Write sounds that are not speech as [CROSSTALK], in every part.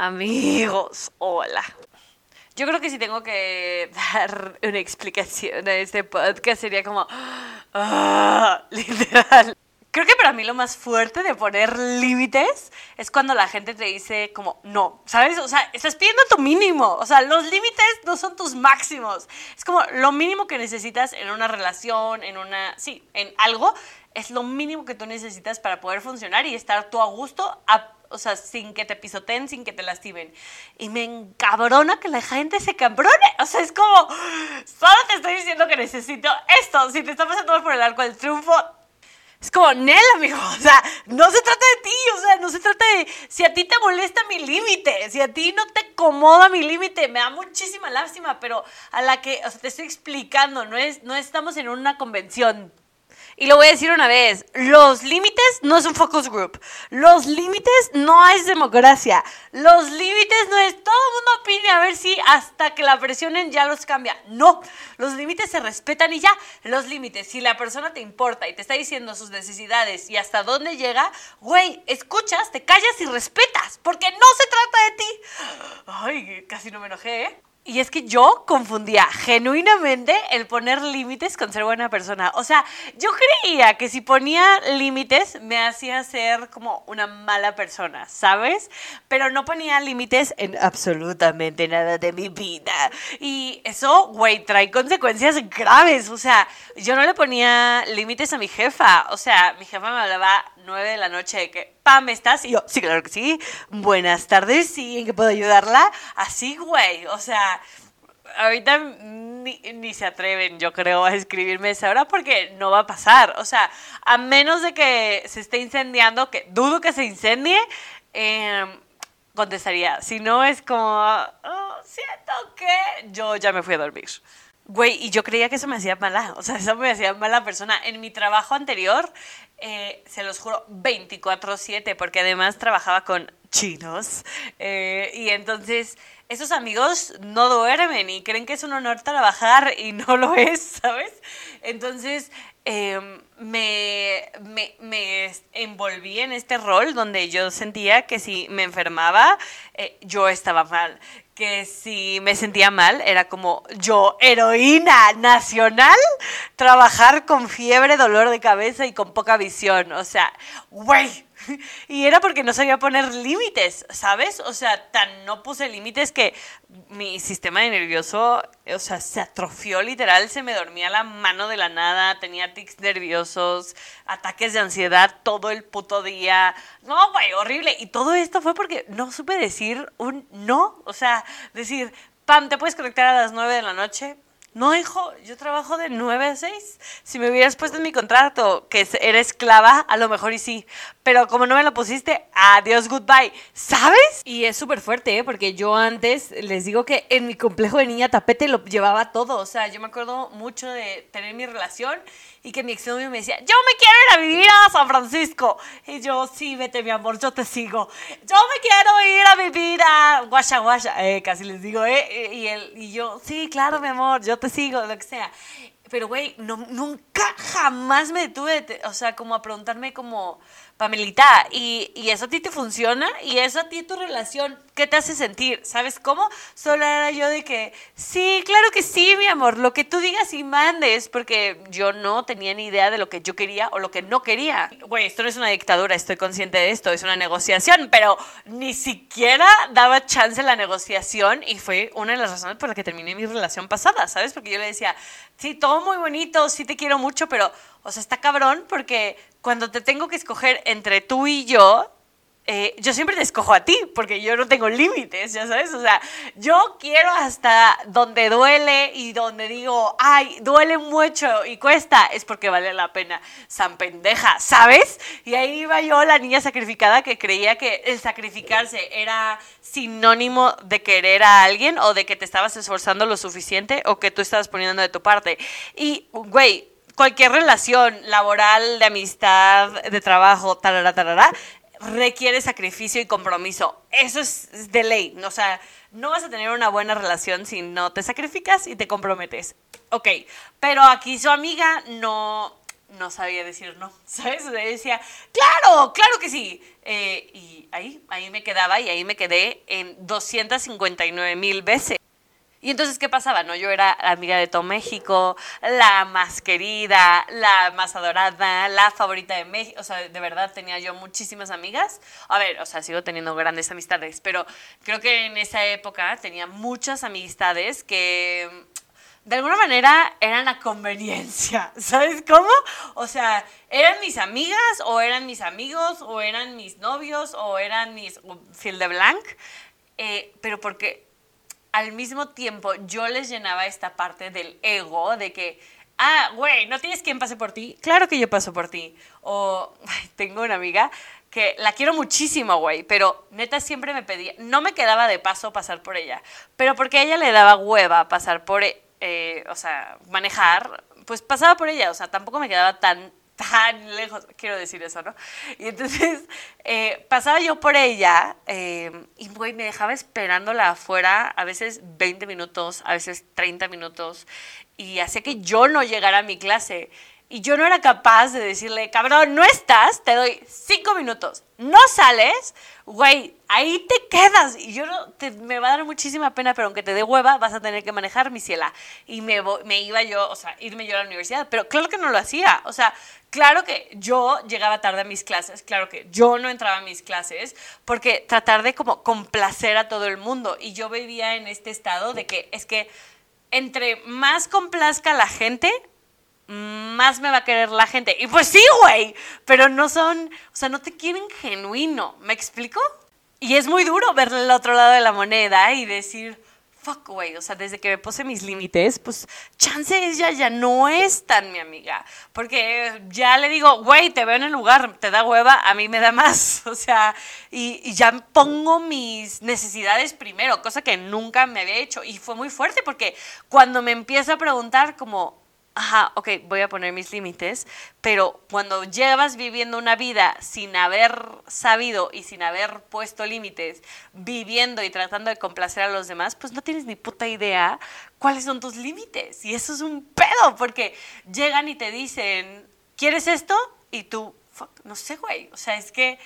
Amigos, hola. Yo creo que si tengo que dar una explicación a este podcast sería como, ah, [LAUGHS] literal. Creo que para mí lo más fuerte de poner límites es cuando la gente te dice como no, ¿sabes? O sea, estás pidiendo tu mínimo. O sea, los límites no son tus máximos. Es como lo mínimo que necesitas en una relación, en una, sí, en algo, es lo mínimo que tú necesitas para poder funcionar y estar tú a gusto, o sea, sin que te pisoteen, sin que te lastimen. Y me encabrona que la gente se cabrone. O sea, es como, solo te estoy diciendo que necesito esto. Si te está pasando por el arco del triunfo, es como, Nel, amigo, o sea, no se trata de ti, o sea, no se trata de si a ti te molesta mi límite, si a ti no te acomoda mi límite, me da muchísima lástima, pero a la que, o sea, te estoy explicando, no, es, no estamos en una convención, y lo voy a decir una vez, los límites no es un focus group. Los límites no es democracia. Los límites no es todo el mundo opine a ver si hasta que la presionen ya los cambia. No, los límites se respetan y ya. Los límites, si la persona te importa y te está diciendo sus necesidades y hasta dónde llega, güey, escuchas, te callas y respetas, porque no se trata de ti. Ay, casi no me enojé, ¿eh? Y es que yo confundía genuinamente el poner límites con ser buena persona. O sea, yo creía que si ponía límites me hacía ser como una mala persona, ¿sabes? Pero no ponía límites en absolutamente nada de mi vida. Y eso, güey, trae consecuencias graves. O sea, yo no le ponía límites a mi jefa. O sea, mi jefa me hablaba nueve de la noche de que, Pam, ¿estás? Y yo, sí, claro que sí. Buenas tardes, sí, ¿en qué puedo ayudarla? Así, güey, o sea, ahorita ni, se atreven, yo creo, a escribirme esa hora porque no va a pasar. O sea, a menos de que se esté incendiando, que dudo que se incendie, em, contestaría. Si no, es como, oh, siento que yo ya me fui a dormir. Güey, y yo creía que eso me hacía mala, o sea, eso me hacía mala persona. En mi trabajo anterior, eh, se los juro, 24/7, porque además trabajaba con chinos. Eh, y entonces, esos amigos no duermen y creen que es un honor trabajar y no lo es, [LAUGHS] ¿sabes? Entonces, em, me, me, me, envolví en este rol donde yo sentía que si me enfermaba, eh, yo estaba mal que si me sentía mal era como yo, heroína nacional, trabajar con fiebre, dolor de cabeza y con poca visión. O sea, güey, [LAUGHS] Y era porque no sabía poner límites, ¿sabes? O sea, tan no puse límites que mi sistema nervioso, o sea, se atrofió literal, se me dormía la mano de la nada, tenía tics nerviosos, ataques de ansiedad todo el puto día. No, güey, horrible. Y todo esto fue porque no supe decir un no. O sea, decir, Pam, ¿te puedes conectar a las 9 de la noche? No, hijo, yo trabajo de 9 a 6. Si me hubieras puesto en mi contrato que era esclava, a lo mejor y sí. Pero como no me lo pusiste, adiós, goodbye. ¿Sabes? Y es súper fuerte, ¿eh? Porque yo antes les digo que en mi complejo de niña tapete lo llevaba todo. O sea, yo me acuerdo mucho de tener mi relación y que mi exnovio me decía, yo me quiero ir a vivir a San Francisco. Y yo, sí, vete, mi amor, yo te sigo. Yo me quiero ir a vivir a Guasha Guasha. Eh, casi les digo, ¿eh? Y, él, y yo, sí, claro, mi amor, yo te sigo, lo que sea. Pero, güey, nunca, jamás me detuve, o sea, como a preguntarme como Pamelita, ¿y, ¿y eso a ti te funciona? ¿Y eso a ti tu relación? ¿Qué te hace sentir? ¿Sabes cómo? Solo era yo de que, sí, claro que sí, mi amor, lo que tú digas y mandes, porque yo no tenía ni idea de lo que yo quería o lo que no quería. Güey, esto no es una dictadura, estoy consciente de esto, es una negociación, pero ni siquiera daba chance la negociación y fue una de las razones por las que terminé mi relación pasada, ¿sabes? Porque yo le decía, sí, todo muy bonito, sí te quiero mucho, pero, o sea, está cabrón porque cuando te tengo que escoger entre tú y yo, eh, yo siempre te escojo a ti, porque yo no tengo límites, ya sabes, o sea, yo quiero hasta donde duele y donde digo, ay, duele mucho y cuesta, es porque vale la pena, san pendeja, ¿sabes? Y ahí iba yo, la niña sacrificada, que creía que el sacrificarse era sinónimo de querer a alguien o de que te estabas esforzando lo suficiente o que tú estabas poniendo de tu parte. Y, güey, cualquier relación laboral, de amistad, de trabajo, tarara, tarara, requiere sacrificio y compromiso. Eso es de ley. O sea, no vas a tener una buena relación si no te sacrificas y te comprometes. Ok, pero aquí su amiga no, no sabía decir no, [LAUGHS] ¿sabes? Decía, claro, claro que sí. Eh, y ahí, ahí me quedaba y ahí me quedé en 259 mil veces. Y entonces, ¿qué pasaba? No, yo era amiga de todo México, la más querida, la más adorada, la favorita de México. O sea, de verdad tenía yo muchísimas amigas. A ver, o sea, sigo teniendo grandes amistades, pero creo que en esa época tenía muchas amistades que de alguna manera eran a conveniencia. [LAUGHS] ¿Sabes cómo? O sea, eran mis amigas, o eran mis amigos, o eran mis novios, o eran mis fil de blanc. Eh, pero porque al mismo tiempo yo les llenaba esta parte del ego de que, ah, güey, ¿no tienes quien pase por ti? Claro que yo paso por ti. O [LAUGHS] tengo una amiga que la quiero muchísimo, güey, pero neta siempre me pedía, no me quedaba de paso pasar por ella, pero porque ella le daba hueva pasar por, eh, o sea, manejar, pues pasaba por ella, o sea, tampoco me quedaba tan tan lejos, quiero decir eso, ¿no? Y entonces eh, pasaba yo por ella eh, y, me dejaba esperándola afuera, a veces 20 minutos, a veces 30 minutos, y hacía que yo no llegara a mi clase. Y yo no era capaz de decirle, cabrón, no estás, te doy cinco minutos, no sales, güey, ahí te quedas. Y yo no, te, me va a dar muchísima pena, pero aunque te dé hueva, vas a tener que manejar mi ciela. Y me, iba yo, o sea, irme yo a la universidad. Pero claro que no lo hacía. O sea, claro que yo llegaba tarde a mis clases, claro que yo no entraba a mis clases, porque tratar de como complacer a todo el mundo. Y yo vivía en este estado de que es que entre más complazca la gente, más me va a querer la gente. Y pues sí, güey, pero no son, o sea, no te quieren genuino, ¿me explico? Y es muy duro ver el otro lado de la moneda y decir, fuck, güey, o sea, desde que me puse mis límites, pues chance ella ya no es tan mi amiga, porque ya le digo, güey, te veo en el lugar, te da hueva, a mí me da más, [LAUGHS] o sea, y, y, ya pongo mis necesidades primero, cosa que nunca me había hecho, y fue muy fuerte porque cuando me empiezo a preguntar como, ajá, ok, voy a poner mis límites, pero cuando llevas viviendo una vida sin haber sabido y sin haber puesto límites, viviendo y tratando de complacer a los demás, pues no tienes ni puta idea cuáles son tus límites. Y eso es un pedo, porque llegan y te dicen, ¿quieres esto? Y tú, fuck, no sé, güey, o sea, es que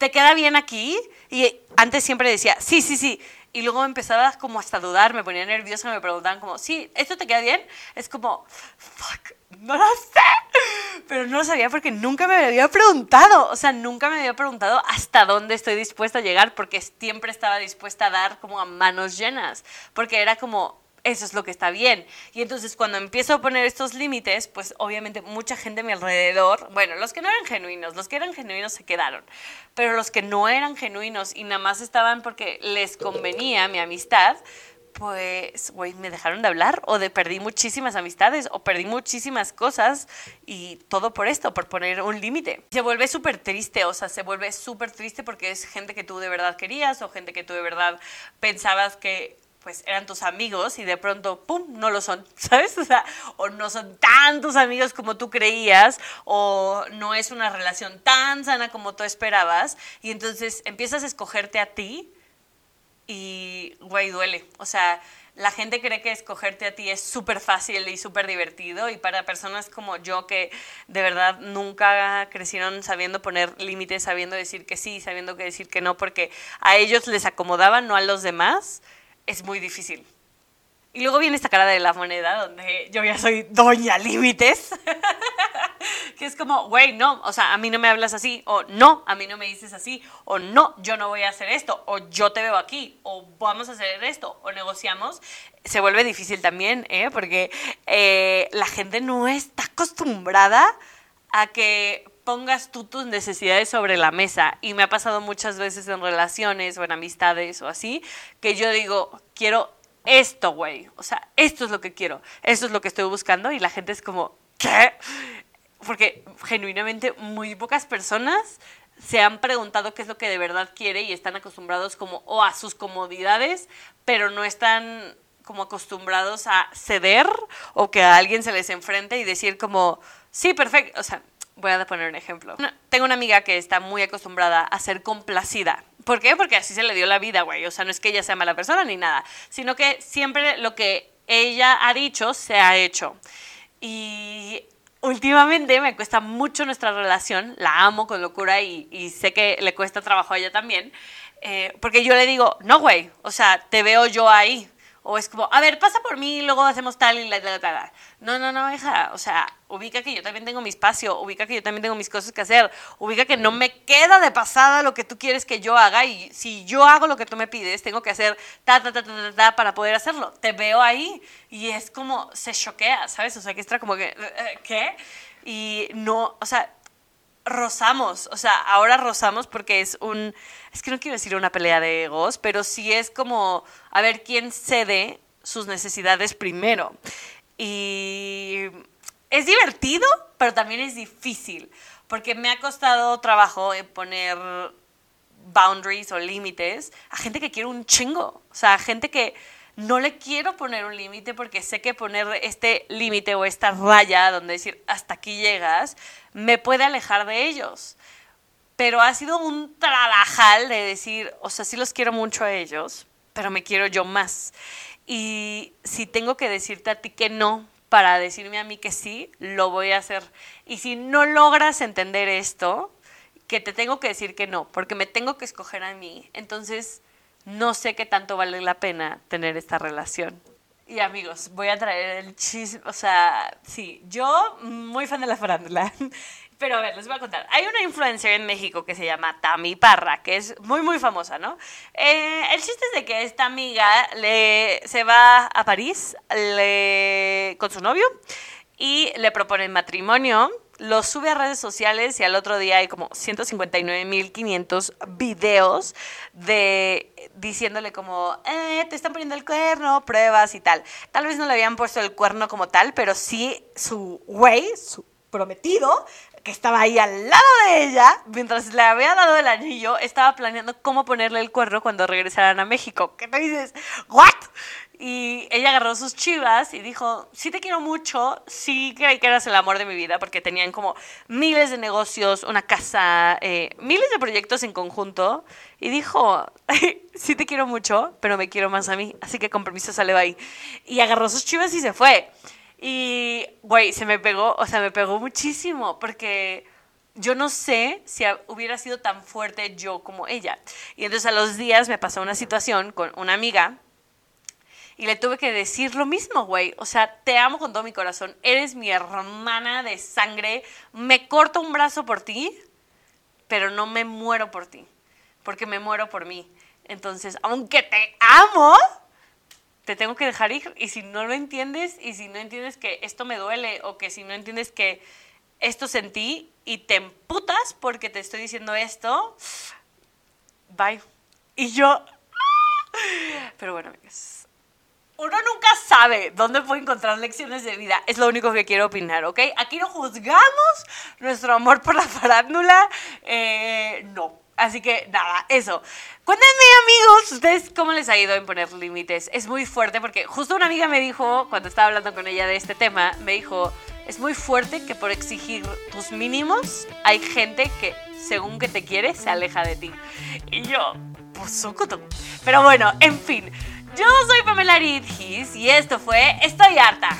te queda bien aquí. Y antes siempre decía, sí, sí, sí. Y luego empezaba como hasta a dudar, me ponía nerviosa, me preguntaban como, sí, ¿esto te queda bien? Es como, fuck, no lo sé. Pero no lo sabía porque nunca me había preguntado. O sea, nunca me había preguntado hasta dónde estoy dispuesta a llegar porque siempre estaba dispuesta a dar como a manos llenas. Porque era como, eso es lo que está bien. Y entonces cuando empiezo a poner estos límites, pues obviamente mucha gente a mi alrededor, bueno, los que no eran genuinos, los que eran genuinos se quedaron, pero los que no eran genuinos y nada más estaban porque les convenía mi amistad, pues, güey, me dejaron de hablar o de perdí muchísimas amistades o perdí muchísimas cosas y todo por esto, por poner un límite. Se vuelve súper triste, o sea, se vuelve súper triste porque es gente que tú de verdad querías o gente que tú de verdad pensabas que pues eran tus amigos y de pronto, ¡pum!, no lo son, [LAUGHS] ¿sabes? O o no son tantos amigos como tú creías, o no es una relación tan sana como tú esperabas, y entonces empiezas a escogerte a ti y, güey, duele. O sea, la gente cree que escogerte a ti es súper fácil y súper divertido, y para personas como yo que de verdad nunca crecieron sabiendo poner límites, sabiendo decir que sí, sabiendo que decir que no, porque a ellos les acomodaban, no a los demás, es muy difícil. Y luego viene esta cara de la moneda, donde yo ya soy doña límites, [LAUGHS] que es como, güey, no, o sea, a mí no me hablas así, o no, a mí no me dices así, o no, yo no voy a hacer esto, o yo te veo aquí, o vamos a hacer esto, o negociamos. Se vuelve difícil también, ¿eh? porque eh, la gente no está acostumbrada a que pongas tú tus necesidades sobre la mesa. Y me ha pasado muchas veces en relaciones o en amistades o así, que yo digo, quiero esto, güey. O sea, esto es lo que quiero, esto es lo que estoy buscando. Y la gente es como, ¿qué? Porque genuinamente muy pocas personas se han preguntado qué es lo que de verdad quiere y están acostumbrados como o a sus comodidades, pero no están como acostumbrados a ceder o que a alguien se les enfrente y decir como, sí, perfecto, o sea, voy a poner un ejemplo. Tengo una amiga que está muy acostumbrada a ser complacida. ¿Por qué? Porque así se le dio la vida, güey. O sea, no es que ella sea mala persona ni nada, sino que siempre lo que ella ha dicho se ha hecho. Y últimamente me cuesta mucho nuestra relación, la amo con locura y, sé que le cuesta trabajo a ella también, eh, porque yo le digo, no, güey, o sea, te veo yo ahí, o es como, a ver, pasa por mí y luego hacemos tal y la, la, No, no, no, hija. O sea, ubica que yo también tengo mi espacio, ubica que yo también tengo mis cosas que hacer, ubica que no me queda de pasada lo que tú quieres que yo haga y si yo hago lo que tú me pides, tengo que hacer ta, ta, ta, ta, ta, para poder hacerlo. Te veo ahí y es como, se choquea, ¿sabes? O sea, que está como que, eh, ¿qué? Y no, o sea, rozamos, o sea, ahora rozamos porque es un, es que no quiero decir una pelea de egos, pero sí es como, a ver quién cede sus necesidades primero. Y es divertido, pero también es difícil, porque me ha costado trabajo poner boundaries o límites a gente que quiere un chingo, o sea, gente que no le quiero poner un límite porque sé que poner este límite o esta raya donde decir hasta aquí llegas me puede alejar de ellos. Pero ha sido un trabajal de decir, o sea, sí los quiero mucho a ellos, pero me quiero yo más. Y si tengo que decirte a ti que no para decirme a mí que sí, lo voy a hacer. Y si no logras entender esto, que te tengo que decir que no, porque me tengo que escoger a mí, entonces no sé qué tanto vale la pena tener esta relación. Y amigos, voy a traer el chisme, o sea, sí, yo muy fan de la farándula, [LAUGHS] pero a ver, les voy a contar. Hay una influencer en México que se llama Tami Parra, que es muy, muy famosa, ¿no? Eh, el chiste es de que esta amiga le, se va a París con su novio y le proponen matrimonio lo sube a redes sociales y al otro día hay como 159.500 videos de diciéndole como, eh, te están poniendo el cuerno, pruebas y tal. Tal vez no le habían puesto el cuerno como tal, pero sí su güey, su prometido, que estaba ahí al lado de ella, mientras le había dado el anillo, estaba planeando cómo ponerle el cuerno cuando regresaran a México. ¿Qué te dices? ¿What? Y ella agarró sus chivas y dijo, sí te quiero mucho, sí creí que eras el amor de mi vida, porque tenían como miles de negocios, una casa, eh, miles de proyectos en conjunto. Y dijo, [LAUGHS] sí te quiero mucho, pero me quiero más a mí, así que con permiso sale ahí. Y agarró sus chivas y se fue. Y, güey, se me pegó, o sea, me pegó muchísimo, porque yo no sé si hubiera sido tan fuerte yo como ella. Y entonces a los días me pasó una situación con una amiga y le tuve que decir lo mismo, güey. O sea, te amo con todo mi corazón. Eres mi hermana de sangre. Me corto un brazo por ti, pero no me muero por ti. Porque me muero por mí. Entonces, aunque te amo, te tengo que dejar ir. Y si no lo entiendes, y si no entiendes que esto me duele, o que si no entiendes que esto sentí y te emputas porque te estoy diciendo esto, bye. Y yo... [LAUGHS] Pero bueno, amigos uno nunca sabe dónde puede encontrar lecciones de vida. Es lo único que quiero opinar, ¿ok? Aquí no juzgamos nuestro amor por la farándula. Eh, no. Así que nada, eso. Cuéntenme, amigos, ustedes cómo les ha ido en poner límites. Es muy fuerte porque justo una amiga me dijo, cuando estaba hablando con ella de este tema, me dijo, es muy fuerte que por exigir tus mínimos hay gente que, según que te quiere, se aleja de ti. Y yo, pues socoto. Pero bueno, en fin. Yo soy Pamela Ridgis y esto fue Estoy harta.